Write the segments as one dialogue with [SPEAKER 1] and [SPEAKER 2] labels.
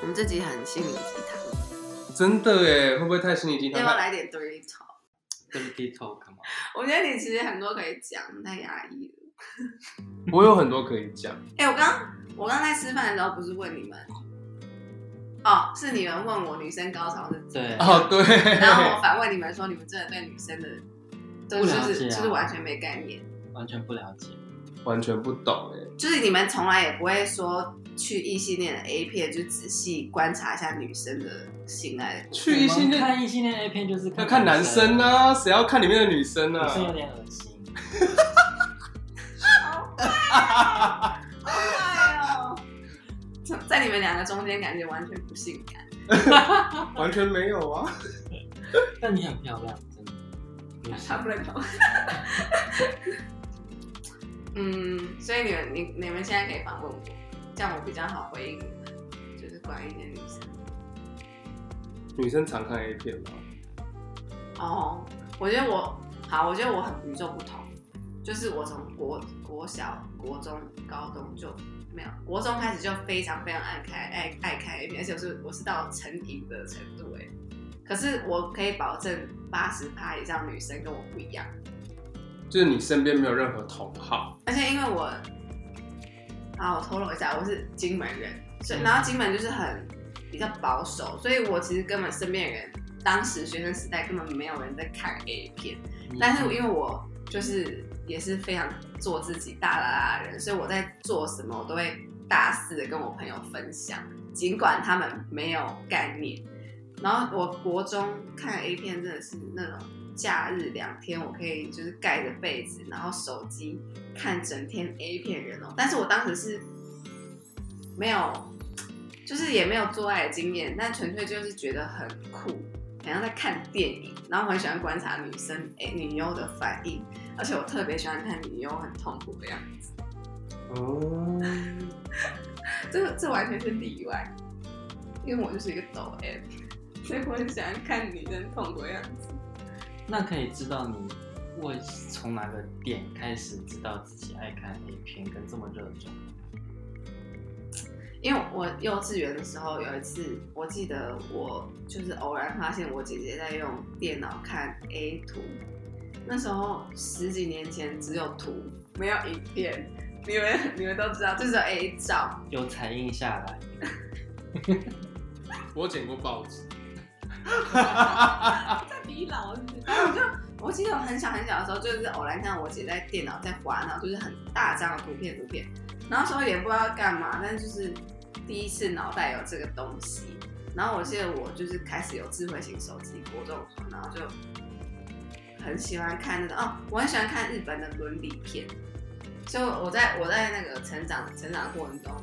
[SPEAKER 1] 我们这集很心灵鸡汤，
[SPEAKER 2] 真的哎，会不会太心理鸡汤？
[SPEAKER 1] 要不要来点 dirty talk？
[SPEAKER 3] 跟 T talk 嘛，
[SPEAKER 1] 我觉得你其实很多可以讲，太压抑了。
[SPEAKER 2] 我有很多可以讲。
[SPEAKER 1] 哎、我刚我刚在吃饭的时候不是问你们，哦，是你们问我女生高潮是怎
[SPEAKER 2] 哦，对。
[SPEAKER 1] 然后我反问你们说，你们真的对女生的，就
[SPEAKER 3] 不了
[SPEAKER 1] 是
[SPEAKER 3] 啊
[SPEAKER 1] 就是完全没概念，
[SPEAKER 3] 完全不了解。
[SPEAKER 2] 完全不懂哎。
[SPEAKER 1] 就是你们从来也不会说去异性恋的 A 片，就仔细观察一下女生的性爱。
[SPEAKER 2] 去异性恋
[SPEAKER 3] 看异性恋 A 片就是
[SPEAKER 2] 要看男生啊，谁要看里面的女生啊？
[SPEAKER 3] 女生有点恶心。
[SPEAKER 1] 好坏哦！在你们两个中间，感觉完全不性感。
[SPEAKER 2] 完全没有啊。
[SPEAKER 3] 但你很漂亮，真的。女生
[SPEAKER 1] 他不能搞。嗯，所以你们你你们现在可以访问我，这样我比较好回应你们，就是关于一些女生。
[SPEAKER 2] 女生常看 A 片吗？
[SPEAKER 1] 哦，我觉得我好，我觉得我很与众不同，就是我从国国小、国中、高中就没有，国中开始就非常非常爱看爱爱看 A 片，而且我是我是到成瘾的程度哎。可是我可以保证八十趴以上女生跟我不一样，
[SPEAKER 2] 就是你身边没有任何同好，
[SPEAKER 1] 而且因为我，啊，我透露一下，我是金门人，所以
[SPEAKER 3] 嗯
[SPEAKER 1] 然后金门就是很比较保守，所以我其实根本身边的人，当时学生时代根本没有人在看 A 片。但是因为我就是也是非常做自己大啦啦的人，所以我在做什么我都会大肆的跟我朋友分享，尽管他们没有概念。然后我国中看 A 片真的是那种假日两天我可以就是盖着被子，然后手机看整天 A 片人哦。但是我当时是没有，就是也没有做爱的经验，但纯粹就是觉得很酷，好像在看电影，然后我很喜欢观察女生诶、女优的反应，而且我特别喜欢看女优很痛苦的样子，
[SPEAKER 2] 哦，
[SPEAKER 1] 这个这完全是例外，因为我就是一个抖 M，所以我很喜欢看女生痛苦的样子。
[SPEAKER 3] 那可以知道你我从哪个点开始知道自己爱看 A 片，跟这么热衷？
[SPEAKER 1] 因为我幼稚园的时候有一次，我记得我就是偶然发现我姐姐在用电脑看 A 图，那时候十几年前只有图没有影片，你们你们都知道，就是有 A 照。
[SPEAKER 3] 有彩印下来，
[SPEAKER 2] 我剪过报纸，
[SPEAKER 1] 在比老是不是？然后我就我记得我很小很小的时候，就是偶然看到我姐在电脑在滑，然后就是很大张的图片图片，然后时候也不知道干嘛，但是就是第一次脑袋有这个东西。然后我记得我就是开始有智慧型手机，国中的时候，然后就很喜欢看那个哦，我很喜欢看日本的伦理片。就我在我在那个成长成长过程中，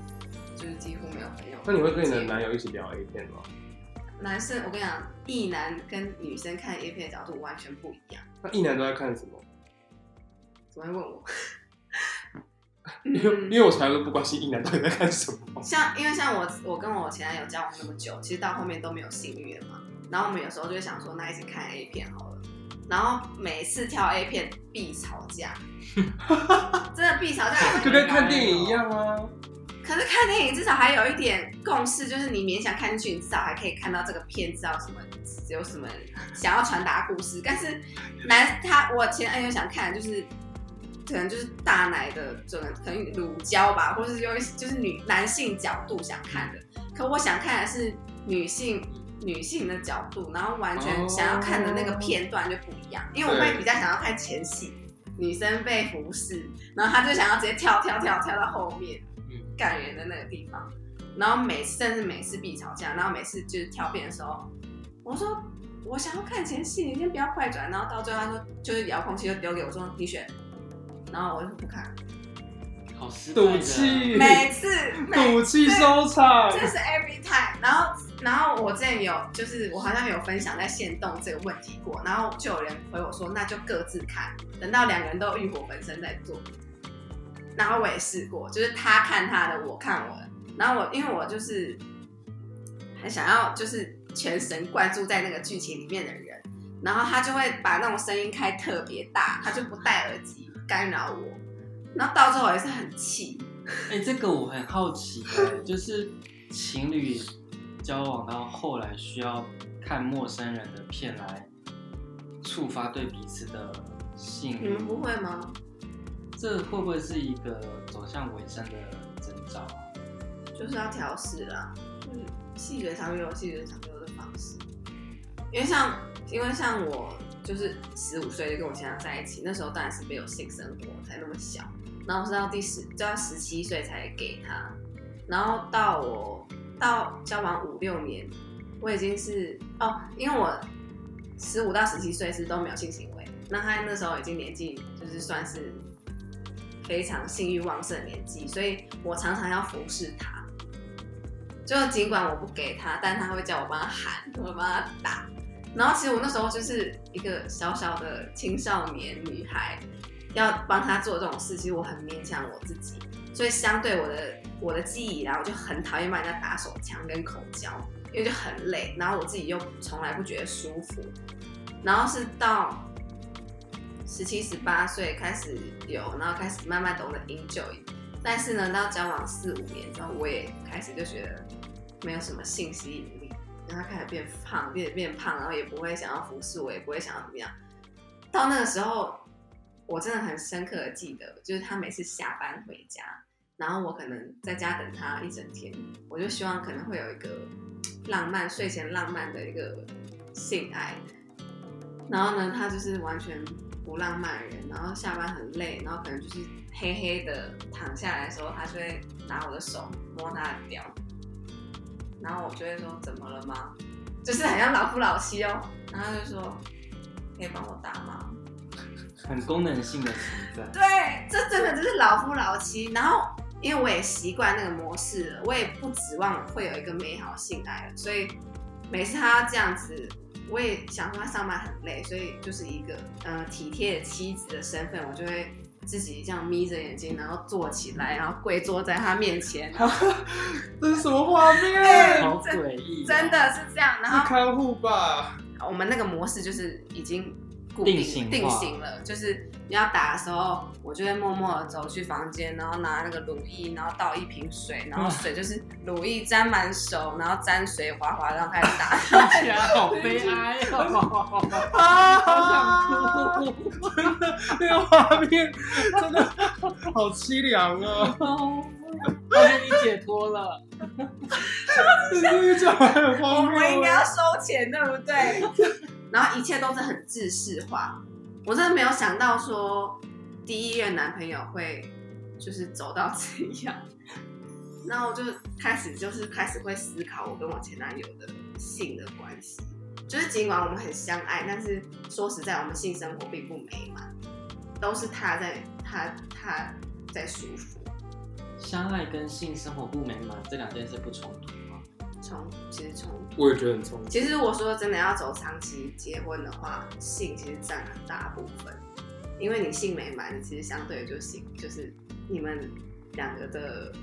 [SPEAKER 1] 就是几乎没有朋友。
[SPEAKER 2] 那你会跟你的男友一起聊 A 片吗？
[SPEAKER 1] 男生，我跟你讲，异男跟女生看 A 片的角度完全不一样。
[SPEAKER 2] 那一男都在看什么？
[SPEAKER 1] 怎么会问我？
[SPEAKER 2] 因为因为我从来都不关心一男到底在看什么。
[SPEAKER 1] 像因为像我我跟我前男友交往那么久，其实到后面都没有性欲了嘛。然后我们有时候就会想说，那一起看 A 片好了。然后每次挑 A 片必吵架，真的必吵架，
[SPEAKER 2] 就跟看电影一。样啊。
[SPEAKER 1] 可是看电影至少还有一点共识，就是你勉强看进去，你至少还可以看到这个片知道什么有什么想要传达故事。但是男他我前男友想看就是可能就是大奶的这个可能乳胶吧，或是有一就是女男性角度想看的。可我想看的是女性女性的角度，然后完全想要看的那个片段就不一样，因为我会比较想要看前戏，女生被服侍，然后他就想要直接跳跳跳跳到后面。
[SPEAKER 3] 嗯，
[SPEAKER 1] 感人的那个地方，然后每次甚至每次必吵架，然后每次就是挑片的时候，我说我想要看前戏，你先不要快转，然后到最后他说就是遥控器就丢给我说你选，然后我就不看，
[SPEAKER 3] 好失败
[SPEAKER 2] 赌气，
[SPEAKER 1] 每次
[SPEAKER 2] 赌气收场。
[SPEAKER 1] 这是 every time，然后然后我之前有就是我好像有分享在线动这个问题过，然后就有人回我说那就各自看，等到两个人都欲火焚身再做。然后我也试过，就是他看他的，我看我的。然后我因为我就是很想要就是全神贯注在那个剧情里面的人，然后他就会把那种声音开特别大，他就不戴耳机干扰我，然后到最后也是很气。
[SPEAKER 3] 哎、这个我很好奇、欸，就是情侣交往到后来需要看陌生人的片来触发对彼此的性欲
[SPEAKER 1] 你们，不会吗？
[SPEAKER 3] 这会不会是一个走向尾声的征兆啊？
[SPEAKER 1] 就是要调试啦，就是细水长流，细水长流的方式。因为像，因为像我就是十五岁就跟我先生在一起，那时候当然是没有性生活，才那么小。然后是到第十，就到十七岁才给他，然后到我到交往五六年，我已经是哦，因为我十五到十七岁是都没有性行为，那他那时候已经年纪就是算是非常性欲旺盛的年纪，所以我常常要服侍他。就尽管我不给他，但他会叫我帮他喊，我帮他打。然后其实我那时候就是一个小小的青少年女孩，要帮他做这种事，其实我很勉强我自己。所以相对我的我的记忆以来，我就很讨厌帮人家打手枪跟口交，因为就很累，然后我自己又从来不觉得舒服。然后是到十七、十八岁开始有，然后开始慢慢懂得 enjoy。但是呢，到交往四五年之后，我也开始就觉得没有什么性吸引力，然后他开始变胖，变变胖，然后也不会想要服侍我，也不会想要怎么样。到那个时候，我真的很深刻的记得，就是他每次下班回家，然后我可能在家等他一整天，我就希望可能会有一个浪漫睡前浪漫的一个性爱。然后呢，他就是完全不浪漫的人，然后下班很累，然后可能就是黑黑的躺下来的时候，他就会拿我的手摸他的屌，然后我就会说怎么了吗？就是很像老夫老妻哦，然后他就说可以帮我打吗？
[SPEAKER 3] 很功能性的存在。
[SPEAKER 1] 对，这真的就是老夫老妻。然后因为我也习惯那个模式了，我也不指望会有一个美好性爱了，所以每次他要这样子，我也想说他上班很累，所以就是一个呃体贴的妻子的身份，我就会自己这样眯着眼睛，然后坐起来，然后跪坐在他面前，
[SPEAKER 2] 这是什么画
[SPEAKER 1] 对
[SPEAKER 2] 面？
[SPEAKER 3] 好诡异、哦
[SPEAKER 1] 真，的是这样。然
[SPEAKER 2] 是
[SPEAKER 1] 后
[SPEAKER 2] 看护吧？
[SPEAKER 1] 我们那个模式就是已经固定
[SPEAKER 3] 定型
[SPEAKER 1] 定型了，就是你要打的时候，我就会默默的走去房间，然后拿那个乳液，然后倒一瓶水，然后水就是乳液沾满手，然后沾水滑滑，然后开始打。
[SPEAKER 3] 听起来好悲哀哦，
[SPEAKER 2] 啊，
[SPEAKER 3] 好想哭。
[SPEAKER 2] 真的那个画面真的好凄凉啊！
[SPEAKER 3] 发现你解脱了，
[SPEAKER 2] 你这个讲还很
[SPEAKER 1] 我
[SPEAKER 2] 荒谬
[SPEAKER 1] 们应该要
[SPEAKER 2] 欸。
[SPEAKER 1] 收钱，对不对？然后一切都是很制式化，我真的没有想到说第一任男朋友会就是走到这样。然后就开始就是开始会思考我跟我前男友的性的关系，就是尽管我们很相爱，但是说实在，我们性生活并不美满，都是他在他他在舒服。
[SPEAKER 3] 相爱跟性生活不美满这两件事不冲突吗？
[SPEAKER 1] 从其实冲
[SPEAKER 2] 我也觉得很冲击。
[SPEAKER 1] 其实如果说真的要走长期结婚的话，性其实占很大部分，因为你性美满，你其实相对就性就是你们两个的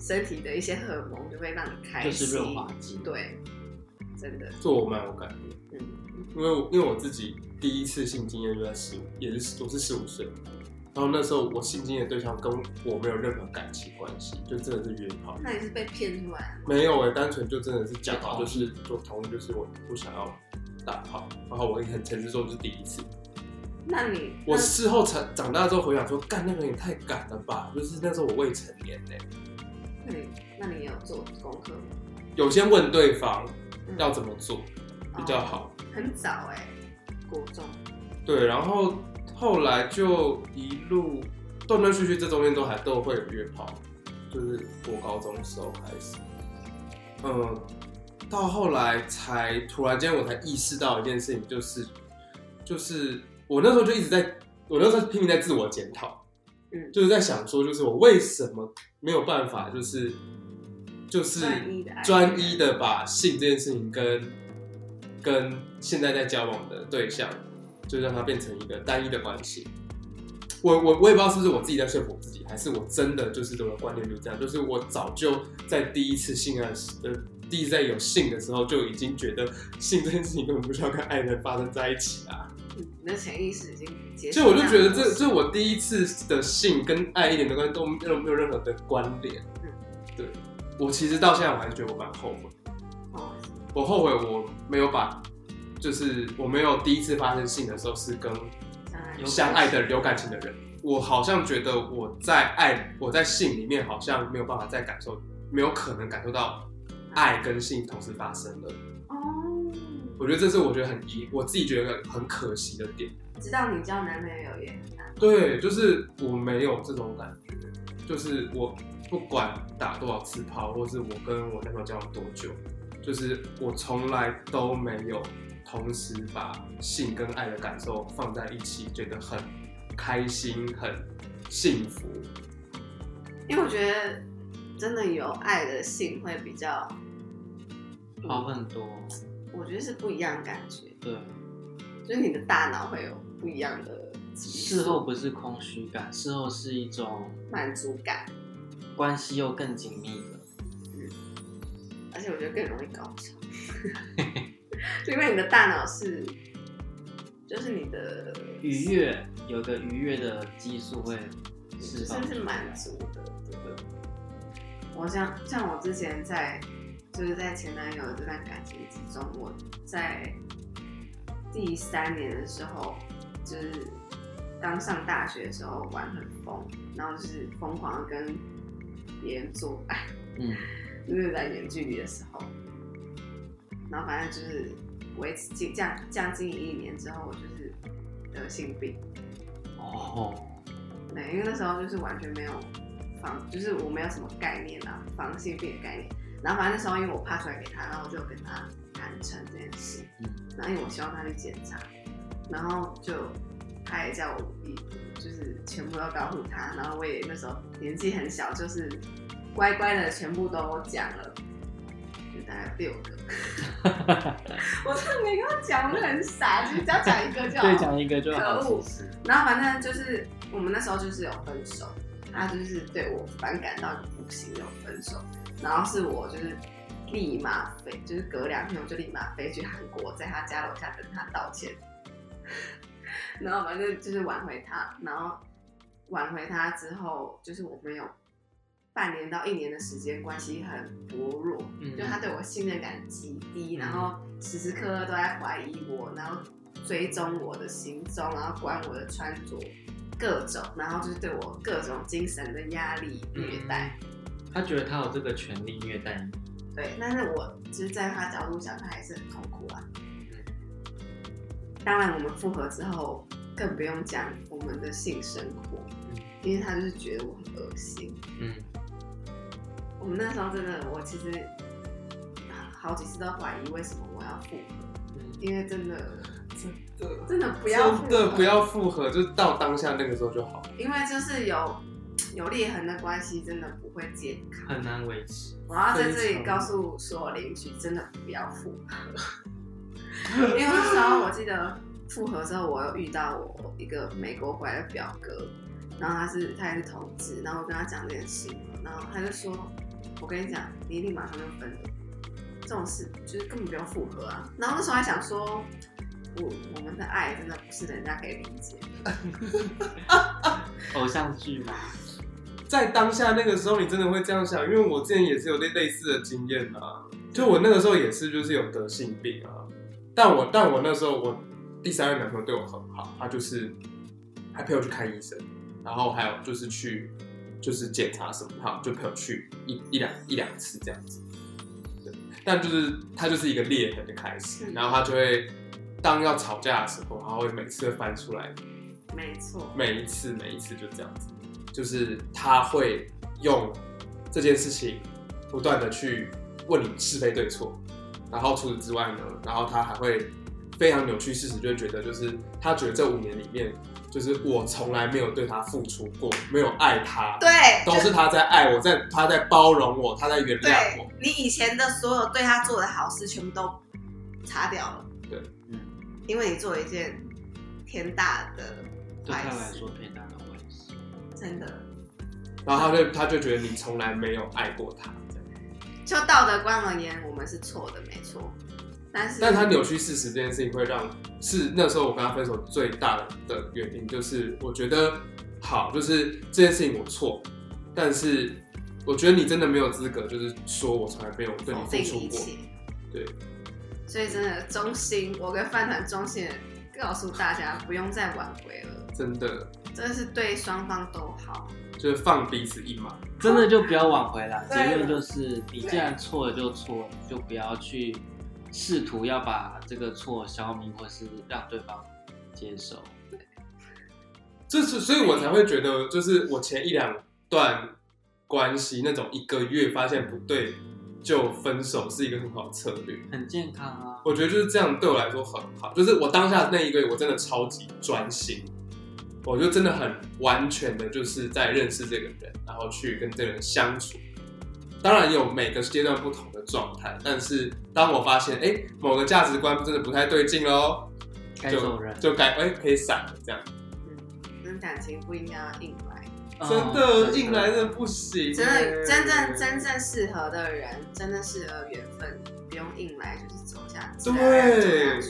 [SPEAKER 1] 身体的一些荷尔蒙就会让你开心，
[SPEAKER 3] 就是润滑剂。
[SPEAKER 1] 对，真的，
[SPEAKER 2] 这我蛮有感觉，
[SPEAKER 1] 嗯，
[SPEAKER 2] 因为因为我自己第一次性经验就在十五，也是我是十五岁，然后那时候我性经验的对象跟我没有任何感情关系，就真的是约炮，
[SPEAKER 1] 那你是被骗出来的吗？
[SPEAKER 2] 没有哎、单纯就真的是讲好，就是就同意，就是我不想要打炮，然后我也很诚实说，这是第一次。
[SPEAKER 1] 那你
[SPEAKER 2] 我事后长长大之后回想说，干那个也太赶了吧！就是那时候我未成年呢、
[SPEAKER 1] 那你那你有做功课吗？
[SPEAKER 2] 有先问对方
[SPEAKER 1] 嗯
[SPEAKER 2] 要怎么做比较好，
[SPEAKER 1] 很早哎、国中，
[SPEAKER 2] 对，然后后来就一路断断续续，这中间都还都会有约炮，就是我高中时候开始，嗯，到后来才突然间我才意识到一件事情，就是就是我那时候就一直在，我那时候拼命在自我检讨，
[SPEAKER 1] 嗯。
[SPEAKER 2] 就是在想说，就是我为什么没有办法，就是就是
[SPEAKER 1] 专一的爱
[SPEAKER 2] 专一的把性这件事情跟跟现在在交往的对象，就让它变成一个单一的关系。我我我也不知道是不是我自己在说服自己，还是我真的就是我的观念就是这样，就是我早就在第一次性爱时，呃，第一次在有性的时候就已经觉得性这件事情根本不需要跟爱人发生在一起啊。
[SPEAKER 1] 嗯你的潜意识已经结束
[SPEAKER 2] 所以我就觉得这这我第一次的性跟爱一点的关系都没有没有任何的关联。
[SPEAKER 1] 嗯
[SPEAKER 2] 对我其实到现在我还是觉得我蛮后悔。
[SPEAKER 1] 哦
[SPEAKER 2] 我后悔我没有把，就是我没有第一次发生性的时候是跟相爱的有感情的人，我好像觉得我在爱我在性里面好像没有办法再感受，没有可能感受到爱跟性同时发生了。
[SPEAKER 1] 哦，
[SPEAKER 2] 我觉得这是我觉得很遗，我自己觉得很可惜的点。
[SPEAKER 1] 知道你交男朋友也很难，
[SPEAKER 2] 对，就是我没有这种感觉，就是我不管打多少次炮，或是我跟我男朋友交往多久，就是我从来都没有同时把性跟爱的感受放在一起，觉得很开心、很幸福。
[SPEAKER 1] 因为我觉得真的有爱的性会比较，
[SPEAKER 3] 好很多，
[SPEAKER 1] 我觉得是不一样的感觉，
[SPEAKER 3] 对，
[SPEAKER 1] 就是你的大脑会有不一样的
[SPEAKER 3] 事后不是空虚感，事后是一种
[SPEAKER 1] 满足感，
[SPEAKER 3] 关系又更紧密了。
[SPEAKER 1] 嗯而且我觉得更容易高潮，就因为你的大脑是，就是你的
[SPEAKER 3] 愉悦有个愉悦的激素会释放
[SPEAKER 1] 是是满足的，对不对？我像像我之前在就是在前男友的这段感情之中，我在第三年的时候，就是刚上大学的时候玩很疯，然后就是疯狂的跟别人做爱，
[SPEAKER 3] 嗯，
[SPEAKER 1] 就是在远距离的时候，然后反正就是维持近这样这样经营一年之后，我就是得性病。
[SPEAKER 3] 哦，
[SPEAKER 1] 对，因为那时候就是完全没有防，就是我没有什么概念啊，防性病的概念。然后反正那时候因为我怕出来给他，然后我就跟他坦诚这件事。
[SPEAKER 3] 嗯
[SPEAKER 1] 然后因为我希望他去检查，然后就他也叫我一就是全部都告诉他，然后我也那时候年纪很小，就是乖乖的全部都讲了，就大概六个。我真的没跟他讲，我就很傻，就是只要讲一个就好。
[SPEAKER 3] 对，讲一个就好。
[SPEAKER 1] 可恶然后反正就是我们那时候就是有分手，他就是对我反感到不行，有分手。然后是我就是立马飞，就是隔两天我就立马飞去韩国，在他家楼下等他道歉。然后反正就是挽回他，然后挽回他之后，就是我们有半年到一年的时间关系很薄弱，
[SPEAKER 3] 嗯
[SPEAKER 1] 就他对我信任感极低，然后时时刻刻都在怀疑我，然后追踪我的行踪，然后管我的穿着，各种，然后就是对我各种精神的压力虐待。
[SPEAKER 3] 他觉得他有这个权利虐待你。
[SPEAKER 1] 对，但是我其实在他角度想，他还是很痛苦啊。当然，我们复合之后，更不用讲我们的性生活，因为他就是觉得我很恶心。
[SPEAKER 3] 嗯，
[SPEAKER 1] 我们那时候真的，我其实好几次都怀疑为什么我要复合，
[SPEAKER 3] 嗯
[SPEAKER 1] 因为真的
[SPEAKER 2] 真的
[SPEAKER 1] 真的不要复合
[SPEAKER 2] 真的不要复合，就到当下那个时候就好。
[SPEAKER 1] 因为就是有有裂痕的关系，真的不会健康。
[SPEAKER 3] 很难维持。
[SPEAKER 1] 我要在这里告诉所有邻居，真的不要复合。因为那时候我记得复合之后，我又遇到我一个美国回来的表哥，然后他是他也是同志，然后我跟他讲这件事，然后他就说：“我跟你讲，你一定马上就分了，这种事就是根本不用复合啊。”然后那时候还想说，我我们的爱真的不是人家可以理解。
[SPEAKER 3] 偶像剧嘛，
[SPEAKER 2] 在当下那个时候，你真的会这样想，因为我之前也是有类类似的经验啊。就我那个时候也是，就是有得性病啊。但我但我那时候我第三任男朋友对我很好，他就是还陪我去看医生，然后还有就是去就是检查什么，他就陪我去一一两一两次这样子。对，但就是他就是一个裂痕的开始，
[SPEAKER 1] 嗯
[SPEAKER 2] 然后他就会当要吵架的时候，他会每次翻出来
[SPEAKER 1] 没错，
[SPEAKER 2] 每一次每一次就这样子，就是他会用这件事情不断的去问你是非对错，然后除此之外呢，然后他还会非常扭曲事实，就会觉得就是他觉得这五年里面，就是我从来没有对他付出过，没有爱他，
[SPEAKER 1] 对，
[SPEAKER 2] 都是他在爱我，在他在包容我，他在原谅我，
[SPEAKER 1] 你以前的所有对他做的好事，全部都擦掉了。
[SPEAKER 2] 对，
[SPEAKER 3] 嗯，
[SPEAKER 1] 因为你做了一件天大的
[SPEAKER 3] 对他
[SPEAKER 1] 坏事，
[SPEAKER 3] 来说天大的坏事。
[SPEAKER 1] 真的。
[SPEAKER 2] 然后他就他就觉得你从来没有爱过他，
[SPEAKER 1] 就道德观而言，我们是错的，没错。但是，
[SPEAKER 2] 但他扭曲事实这件事情会让是那时候我跟他分手最大的原因，就是我觉得好，就是这件事情我错，但是我觉得你真的没有资格，就是说我从来没有对你付出过。对，
[SPEAKER 1] 所以真的衷心，我跟饭团衷心告诉大家，不用再挽回了，
[SPEAKER 2] 真的
[SPEAKER 1] 真的是对双方都好。
[SPEAKER 2] 就是放彼此一马。
[SPEAKER 3] 真的就不要挽回啦。
[SPEAKER 1] 对
[SPEAKER 3] 结论就是，你既然错了就错了，就不要去试图要把这个错消弭，或是让对方接受。
[SPEAKER 2] 这是，所以我才会觉得，就是我前一两段关系那种一个月发现不对就分手是一个很好的策略。
[SPEAKER 3] 很健康啊。
[SPEAKER 2] 我觉得就是这样，对我来说很好。就是我当下那一个月，我真的超级专心，我就真的很完全的，就是在认识这个人，然后去跟这个人相处。当然有每个阶段不同的状态，但是当我发现，哎，某个价值观真的不太对劲喽，就
[SPEAKER 3] 该走人，
[SPEAKER 2] 就该哎可以散了这样。
[SPEAKER 1] 嗯，跟感情不应该要硬来，
[SPEAKER 2] 真
[SPEAKER 3] 哦
[SPEAKER 2] 的硬来真的不行，
[SPEAKER 1] 真的真正真正适合的人，真的适合缘分，不用硬来，就是走下去，
[SPEAKER 2] 对。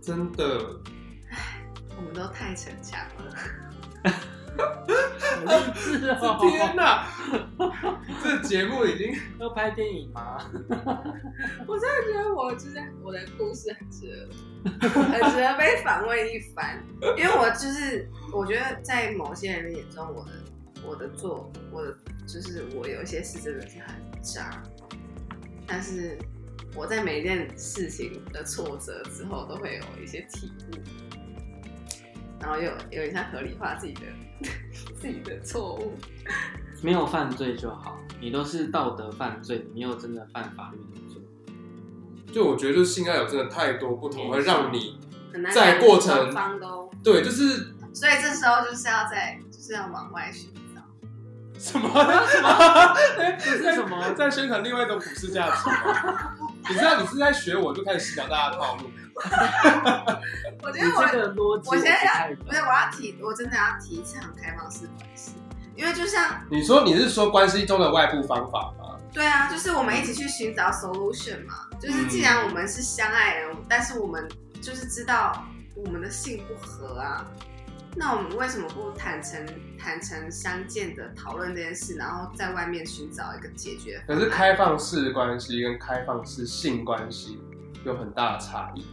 [SPEAKER 2] 真的。
[SPEAKER 1] 我们都太逞强了，
[SPEAKER 3] 好 励志哦！
[SPEAKER 2] 天哪，这节目已经
[SPEAKER 3] 要拍电影吗？
[SPEAKER 1] 我真的觉得我就是我的故事很值得，很值得被反问一番，因为我就是我觉得在某些人的眼中，我的我的做我的就是我有一些事真的是很渣，但是我在每一件事情的挫折之后，都会有一些体悟，然后又有点像合理化自己的自己的错误。
[SPEAKER 3] 没有犯罪就好，你都是道德犯罪，你没有真的犯法律的罪。
[SPEAKER 2] 就我觉得，就是性爱有真的太多不同，会让你
[SPEAKER 1] 很难
[SPEAKER 2] 在
[SPEAKER 1] 讲
[SPEAKER 2] 过程
[SPEAKER 1] 双方都，
[SPEAKER 2] 对，就是
[SPEAKER 1] 所以这时候就是要在就是要往外寻找。
[SPEAKER 2] 什么什么，
[SPEAKER 3] 这是什么？
[SPEAKER 2] 在宣传另外一种普世价值吗？你知道你是在学我，就开始洗脑大家的套路。
[SPEAKER 1] 我觉得我我现在不是我要提，我真的要提倡开放式关系，因为就像
[SPEAKER 2] 你说你是说关系中的外部方法吗？
[SPEAKER 1] 对啊，就是我们一起去寻找 solution 嘛。就是既然我们是相爱人，但是我们就是知道我们的性不合啊，那我们为什么不坦诚坦诚相见的讨论这件事，然后在外面寻找一个解决？
[SPEAKER 2] 可是开放式关系跟开放式性关系有很大的差异。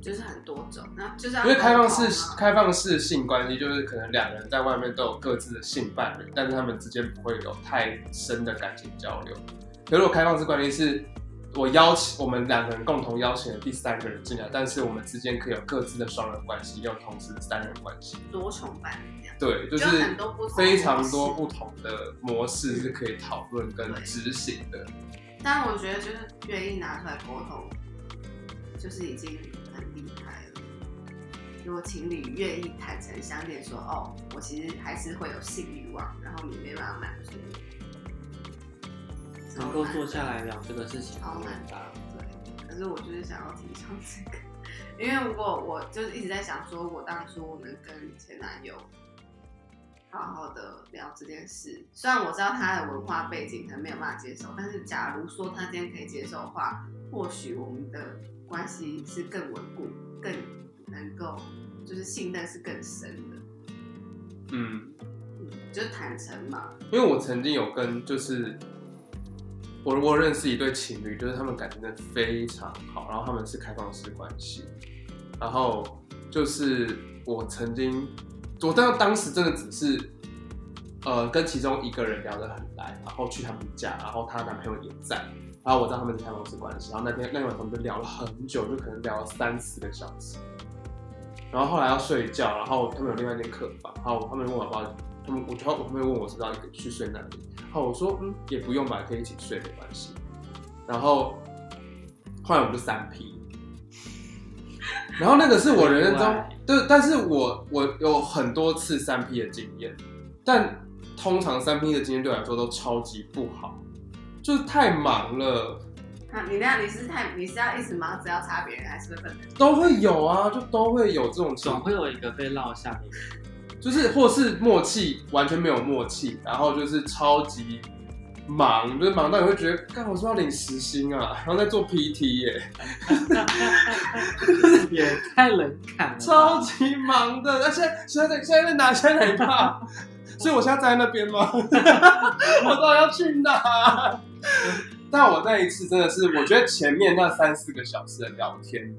[SPEAKER 1] 就是很多种，那就是要
[SPEAKER 2] 因为开放式
[SPEAKER 1] 啊
[SPEAKER 2] 开放式性关系就是可能两个人在外面都有各自的性伴侣，但是他们之间不会有太深的感情交流。可是如果开放式关系是我邀请我们两个人共同邀请了第三个人进来，但是我们之间可以有各自的双人关系，又同时的三人关系。
[SPEAKER 1] 多重伴侣这样。
[SPEAKER 2] 对，就
[SPEAKER 1] 就是很多不同
[SPEAKER 2] 非常多不同的模式是可以讨论跟执行的。
[SPEAKER 1] 但我觉得就是愿意拿出来沟通，就是已经很厉害了。如果情侣愿意坦诚相见，说哦，我其实还是会有性欲望，然后你没办法满足我，
[SPEAKER 3] 能够坐下来聊这个事情，
[SPEAKER 1] 好难的。对，可是我就是想要提倡这个，因为如果我就是一直在想，说我当初能跟前男友好好的聊这件事，虽然我知道他的文化背景可能没有办法接受，但是假如说他今天可以接受的话，或许我们的关系是更稳固、更能够就是信任是更深的，
[SPEAKER 2] 嗯，
[SPEAKER 1] 嗯，就是坦诚嘛，
[SPEAKER 2] 因为我曾经有跟就是我我认识一对情侣，就是他们感情真的非常好，然后他们是开放式关系，然后就是我曾经我当当时真的只是呃跟其中一个人聊得很来，然后去他们家，然后她男朋友也在，然后我知道他们是开放式关系，然后那天那晚上我们就聊了很久，就可能聊了三四个小时。然后后来要睡觉，然后他们有另外一间客房，然后他们问我要不要，他们我就他会问我是不是要去睡那里，然后我说嗯也不用吧，可以一起睡没关系。然后后来我们就三 P，然后那个是我人生中对，但是我我有很多次三 P 的经验，但通常三 P 的经验对我来说都超级不好，就是太忙了。
[SPEAKER 1] 那你那样你是太你是要一直忙只要插别人，还是会分人？
[SPEAKER 2] 都会有啊，就都会有这种情况
[SPEAKER 3] 总会有一个被落下的人。
[SPEAKER 2] 就是或是默契完全没有默契，然后就是超级忙，就是忙到你会觉得，干我是不是要领时薪啊？然后在做 PT 耶，
[SPEAKER 3] 也太冷感了，
[SPEAKER 2] 超级忙的。那现在现在在现在在哪？现在哪一趴？所以我现在在那边吗？我到底要去哪？但我那一次真的是，我觉得前面那三四个小时的聊天，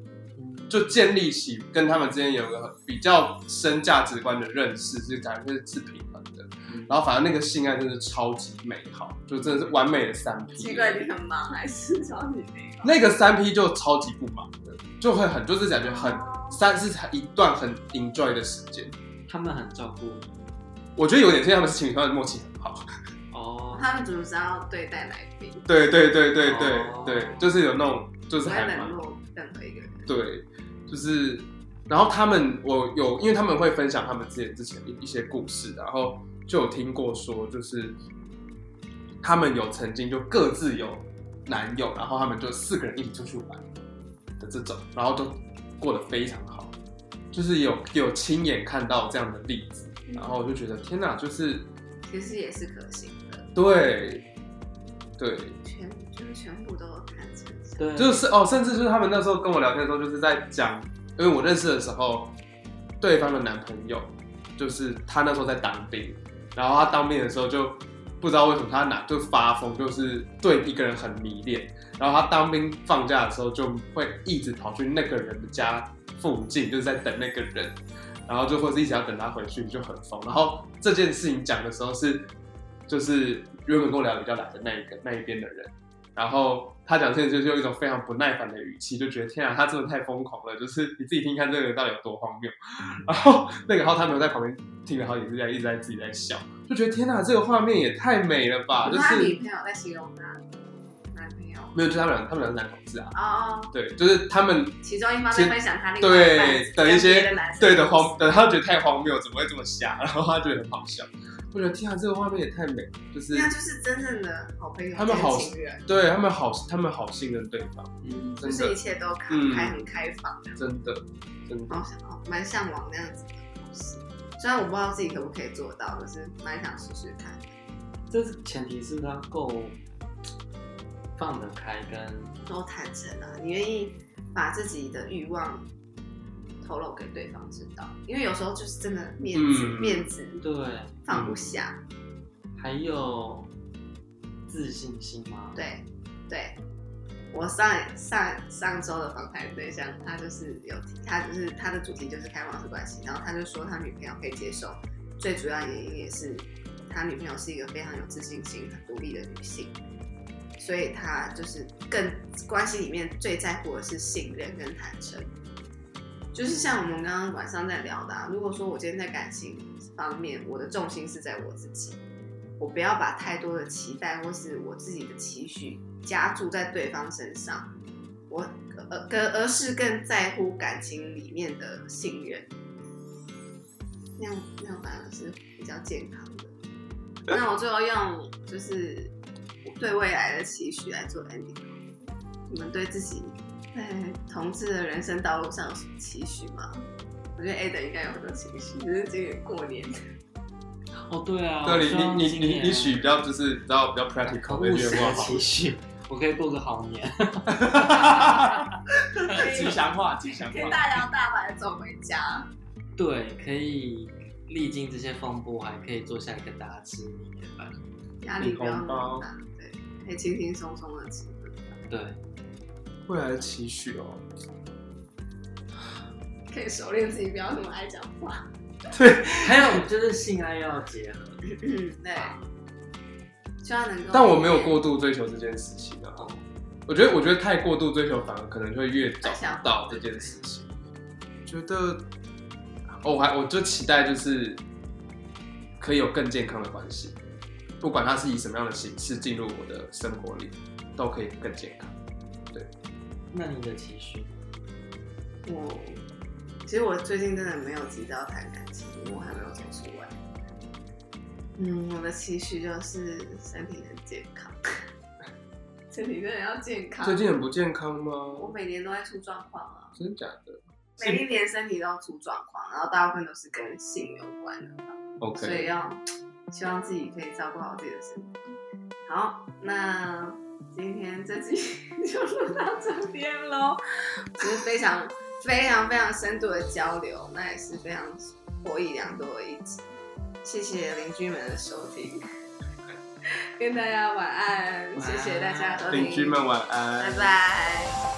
[SPEAKER 2] 就建立起跟他们之间有个比较深价值观的认识，是感觉是平衡的。然后反正那个性爱真的超级美好，就真的是完美的三 P。
[SPEAKER 1] 奇怪，你很忙还是超级美好？
[SPEAKER 2] 那个三 P 就超级不忙的，就会很就是感觉很三是一段很 enjoy 的时间。
[SPEAKER 3] 他们很照顾你，
[SPEAKER 2] 我觉得有点像他们是情侣，他们默契很好。
[SPEAKER 3] 哦，
[SPEAKER 1] 他们怎么知道对待来宾？
[SPEAKER 2] 对对对对对
[SPEAKER 3] 哦
[SPEAKER 2] 对，就是有那种就是
[SPEAKER 1] 不会
[SPEAKER 2] 还蛮
[SPEAKER 1] 冷落任何一个人。
[SPEAKER 2] 对，就是，然后他们我有，因为他们会分享他们之前之前一一些故事，然后就有听过说，就是他们有曾经就各自有男友，然后他们就四个人一起出去玩的这种，然后都过得非常好，就是有有亲眼看到这样的例子，然后我就觉得天哪，就是
[SPEAKER 1] 其实也是可行的，
[SPEAKER 2] 对对，
[SPEAKER 1] 全就是全部都。
[SPEAKER 2] 就是哦，甚至就是他们那时候跟我聊天的时候，就是在讲，因为我认识的时候，对方的男朋友就是他那时候在当兵，然后他当兵的时候就不知道为什么他哪就发疯，就是对一个人很迷恋，然后他当兵放假的时候就会一直跑去那个人的家附近，就是在等那个人，然后就或是一直要等他回去，就很疯。然后这件事情讲的时候是，就是原本跟我聊比较来的那一个那一边的人。然后他讲这件事就用一种非常不耐烦的语气，就觉得天啊，他真的太疯狂了，就是你自己听看这个人到底有多荒谬。然后那个然后他们在旁边听了好几次，在一直在自己在笑，就觉得天哪，这个画面也太美了吧！就是
[SPEAKER 1] 女朋友在形容他男朋友
[SPEAKER 2] 没有，就他们俩，他们俩是男同志啊，
[SPEAKER 1] 哦哦，
[SPEAKER 2] 对，就是他们
[SPEAKER 1] 其中一方在分享他另外
[SPEAKER 2] 对的一些对的荒，对他觉得太荒谬，怎么会这么瞎？然后他觉得很好笑，我觉得天啊，这个画面也太美了，就是
[SPEAKER 1] 那就是真正的好朋友，
[SPEAKER 2] 他们好
[SPEAKER 1] 跟情人，
[SPEAKER 2] 对他们好，他们好信任对方，
[SPEAKER 3] 嗯，
[SPEAKER 2] 真的
[SPEAKER 1] 就是一切都开
[SPEAKER 2] 嗯
[SPEAKER 1] 开很开放，
[SPEAKER 2] 真的真的。
[SPEAKER 1] 好想哦，蛮向往那样子的故事。虽然我不知道自己可不可以做到，可是蛮想试试看。
[SPEAKER 3] 这是前提是他够放得开，跟
[SPEAKER 1] 都坦诚啊，你愿意把自己的欲望透露给对方知道，因为有时候就是真的面子、
[SPEAKER 2] 嗯
[SPEAKER 1] 面子
[SPEAKER 3] 对，
[SPEAKER 1] 放不下。
[SPEAKER 3] 还有自信心吗？
[SPEAKER 1] 对对，我上上上周的访谈对象，他就是有，他就是他的主题就是开放式关系，然后他就说他女朋友可以接受，最主要原因也是他女朋友是一个非常有自信心、很独立的女性，所以他就是更关系里面最在乎的是信任跟坦诚。就是像我们刚刚晚上在聊的、啊，如果说我今天在感情方面，我的重心是在我自己，我不要把太多的期待或是我自己的期许加注在对方身上，我而而而是更在乎感情里面的信任，那样那样反而是比较健康的。那我最后用就是对未来的期许来做 ending，你们对自己在同志的人生道路上有什么期许吗？我觉得 A 的应该有很多期许，只是今年过年。
[SPEAKER 3] 哦，对啊，
[SPEAKER 2] 对你你你你你许比较就是比较比较 practical 的愿望好
[SPEAKER 3] 期许，我可以过个好年。
[SPEAKER 2] 吉祥话吉祥话
[SPEAKER 1] 可以，大摇大摆地走回家。
[SPEAKER 3] 对，可以历经这些风波，还可以坐下来跟大家吃年夜饭。
[SPEAKER 1] 压力不要那么大，对，可以轻轻松松的吃顿，
[SPEAKER 3] 对，
[SPEAKER 2] 未来的期许哦，
[SPEAKER 1] 可以熟练自己不要那么爱讲话。
[SPEAKER 3] 对还有就是性爱要结合。
[SPEAKER 1] 嗯，对，希望能够。
[SPEAKER 2] 但我没有过度追求这件事情啊。我觉得，我觉得太过度追求，反而可能就会越找不到这件事情。觉得，哦，我还我就期待就是可以有更健康的关系，不管它是以什么样的形式进入我的生活里，都可以更健康。
[SPEAKER 3] 那你的期许？
[SPEAKER 1] 我其实我最近真的没有急着要谈感情，因为我还没有走出来。嗯，我的期许就是身体很健康，身体真的要健康。
[SPEAKER 2] 最近很不健康吗我？
[SPEAKER 1] 每年都在出状况啊，
[SPEAKER 2] 真的假的
[SPEAKER 1] 每一年身体都要出状况，然后大部分都是跟性有关的 OK，。所以要希望自己可以照顾好自己的身体。好，那今天这集就录到这边喽，其实非常非常非常深度的交流，那也是非常获益良多的一集。谢谢邻居们的收听。跟大家晚安，谢谢大家收听，
[SPEAKER 2] 邻居们晚安，
[SPEAKER 1] 拜拜。